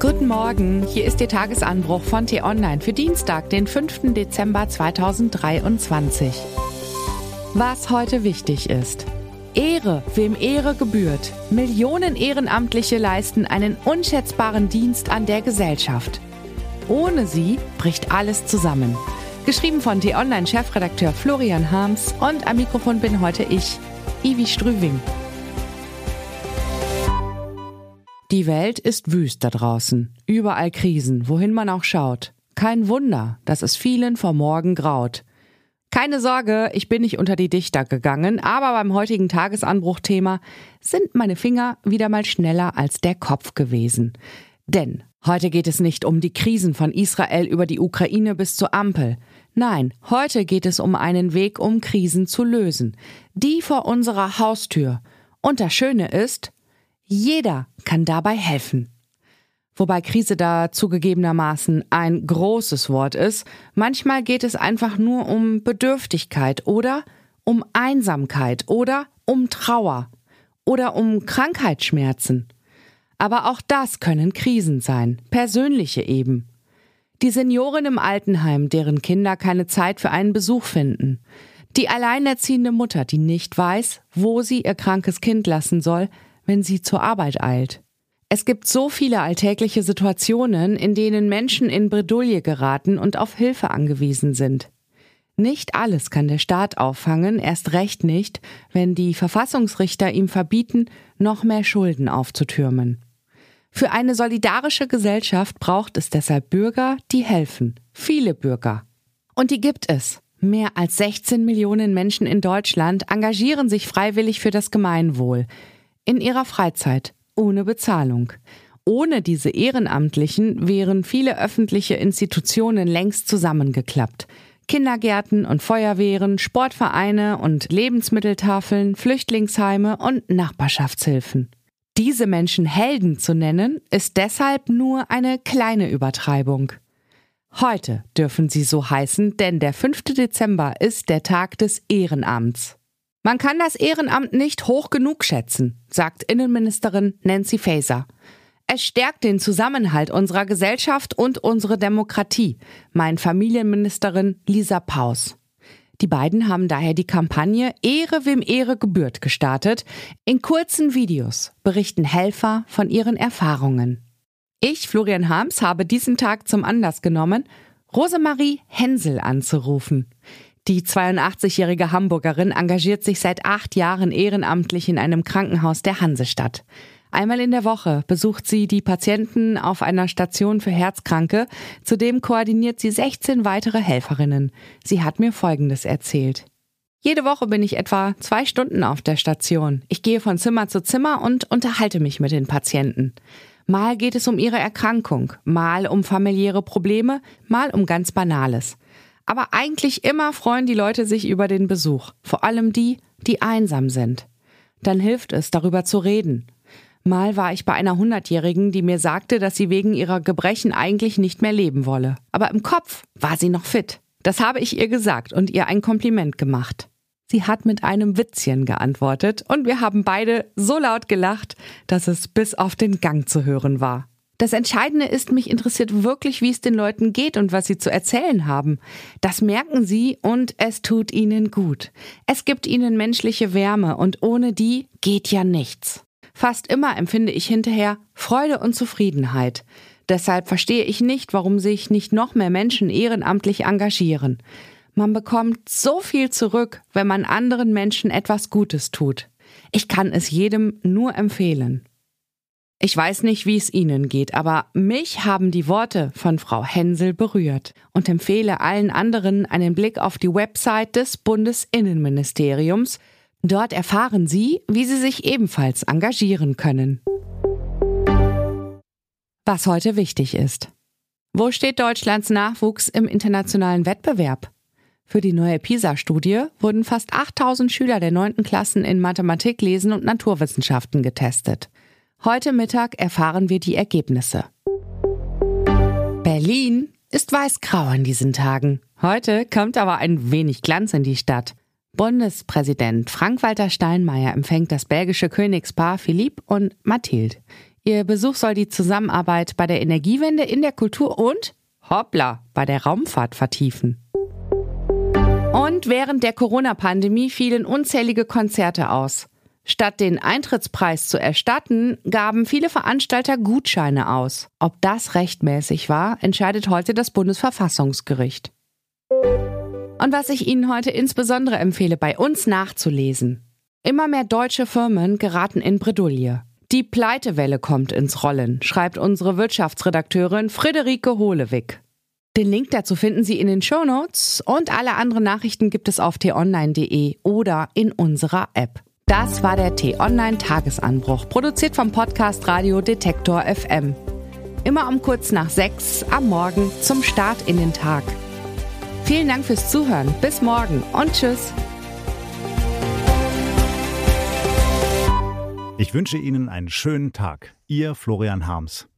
Guten Morgen, hier ist Ihr Tagesanbruch von T-Online für Dienstag, den 5. Dezember 2023. Was heute wichtig ist. Ehre, wem Ehre gebührt. Millionen Ehrenamtliche leisten einen unschätzbaren Dienst an der Gesellschaft. Ohne sie bricht alles zusammen. Geschrieben von T-Online-Chefredakteur Florian Harms und am Mikrofon bin heute ich, Ivi Strüving. Die Welt ist wüst da draußen. Überall Krisen, wohin man auch schaut. Kein Wunder, dass es vielen vor morgen graut. Keine Sorge, ich bin nicht unter die Dichter gegangen, aber beim heutigen Tagesanbruchthema sind meine Finger wieder mal schneller als der Kopf gewesen. Denn heute geht es nicht um die Krisen von Israel über die Ukraine bis zur Ampel. Nein, heute geht es um einen Weg, um Krisen zu lösen. Die vor unserer Haustür. Und das Schöne ist, jeder kann dabei helfen. Wobei Krise da zugegebenermaßen ein großes Wort ist. Manchmal geht es einfach nur um Bedürftigkeit oder um Einsamkeit oder um Trauer oder um Krankheitsschmerzen. Aber auch das können Krisen sein, persönliche eben. Die Seniorin im Altenheim, deren Kinder keine Zeit für einen Besuch finden. Die alleinerziehende Mutter, die nicht weiß, wo sie ihr krankes Kind lassen soll, wenn sie zur Arbeit eilt. Es gibt so viele alltägliche Situationen, in denen Menschen in Bredouille geraten und auf Hilfe angewiesen sind. Nicht alles kann der Staat auffangen, erst recht nicht, wenn die Verfassungsrichter ihm verbieten, noch mehr Schulden aufzutürmen. Für eine solidarische Gesellschaft braucht es deshalb Bürger, die helfen. Viele Bürger. Und die gibt es. Mehr als 16 Millionen Menschen in Deutschland engagieren sich freiwillig für das Gemeinwohl in ihrer Freizeit, ohne Bezahlung. Ohne diese Ehrenamtlichen wären viele öffentliche Institutionen längst zusammengeklappt. Kindergärten und Feuerwehren, Sportvereine und Lebensmitteltafeln, Flüchtlingsheime und Nachbarschaftshilfen. Diese Menschen Helden zu nennen, ist deshalb nur eine kleine Übertreibung. Heute dürfen sie so heißen, denn der 5. Dezember ist der Tag des Ehrenamts. Man kann das Ehrenamt nicht hoch genug schätzen, sagt Innenministerin Nancy Faeser. Es stärkt den Zusammenhalt unserer Gesellschaft und unsere Demokratie, meint Familienministerin Lisa Paus. Die beiden haben daher die Kampagne Ehre wem Ehre gebührt gestartet. In kurzen Videos berichten Helfer von ihren Erfahrungen. Ich, Florian Harms, habe diesen Tag zum Anlass genommen, Rosemarie Hensel anzurufen. Die 82-jährige Hamburgerin engagiert sich seit acht Jahren ehrenamtlich in einem Krankenhaus der Hansestadt. Einmal in der Woche besucht sie die Patienten auf einer Station für Herzkranke. Zudem koordiniert sie 16 weitere Helferinnen. Sie hat mir Folgendes erzählt. Jede Woche bin ich etwa zwei Stunden auf der Station. Ich gehe von Zimmer zu Zimmer und unterhalte mich mit den Patienten. Mal geht es um ihre Erkrankung, mal um familiäre Probleme, mal um ganz Banales. Aber eigentlich immer freuen die Leute sich über den Besuch, vor allem die, die einsam sind. Dann hilft es, darüber zu reden. Mal war ich bei einer Hundertjährigen, die mir sagte, dass sie wegen ihrer Gebrechen eigentlich nicht mehr leben wolle. Aber im Kopf war sie noch fit. Das habe ich ihr gesagt und ihr ein Kompliment gemacht. Sie hat mit einem Witzchen geantwortet und wir haben beide so laut gelacht, dass es bis auf den Gang zu hören war. Das Entscheidende ist, mich interessiert wirklich, wie es den Leuten geht und was sie zu erzählen haben. Das merken sie und es tut ihnen gut. Es gibt ihnen menschliche Wärme und ohne die geht ja nichts. Fast immer empfinde ich hinterher Freude und Zufriedenheit. Deshalb verstehe ich nicht, warum sich nicht noch mehr Menschen ehrenamtlich engagieren. Man bekommt so viel zurück, wenn man anderen Menschen etwas Gutes tut. Ich kann es jedem nur empfehlen. Ich weiß nicht, wie es Ihnen geht, aber mich haben die Worte von Frau Hensel berührt und empfehle allen anderen einen Blick auf die Website des Bundesinnenministeriums. Dort erfahren Sie, wie Sie sich ebenfalls engagieren können. Was heute wichtig ist. Wo steht Deutschlands Nachwuchs im internationalen Wettbewerb? Für die neue PISA-Studie wurden fast 8000 Schüler der 9. Klassen in Mathematik, Lesen und Naturwissenschaften getestet. Heute Mittag erfahren wir die Ergebnisse. Berlin ist weißgrau an diesen Tagen. Heute kommt aber ein wenig Glanz in die Stadt. Bundespräsident Frank-Walter Steinmeier empfängt das belgische Königspaar Philippe und Mathilde. Ihr Besuch soll die Zusammenarbeit bei der Energiewende in der Kultur und, hoppla, bei der Raumfahrt vertiefen. Und während der Corona-Pandemie fielen unzählige Konzerte aus. Statt den Eintrittspreis zu erstatten, gaben viele Veranstalter Gutscheine aus. Ob das rechtmäßig war, entscheidet heute das Bundesverfassungsgericht. Und was ich Ihnen heute insbesondere empfehle, bei uns nachzulesen. Immer mehr deutsche Firmen geraten in Bredouille. Die Pleitewelle kommt ins Rollen, schreibt unsere Wirtschaftsredakteurin Friederike Hohlewig. Den Link dazu finden Sie in den Shownotes und alle anderen Nachrichten gibt es auf t-online.de oder in unserer App. Das war der T-Online-Tagesanbruch, produziert vom Podcast Radio Detektor FM. Immer um kurz nach sechs am Morgen zum Start in den Tag. Vielen Dank fürs Zuhören. Bis morgen und tschüss. Ich wünsche Ihnen einen schönen Tag. Ihr Florian Harms.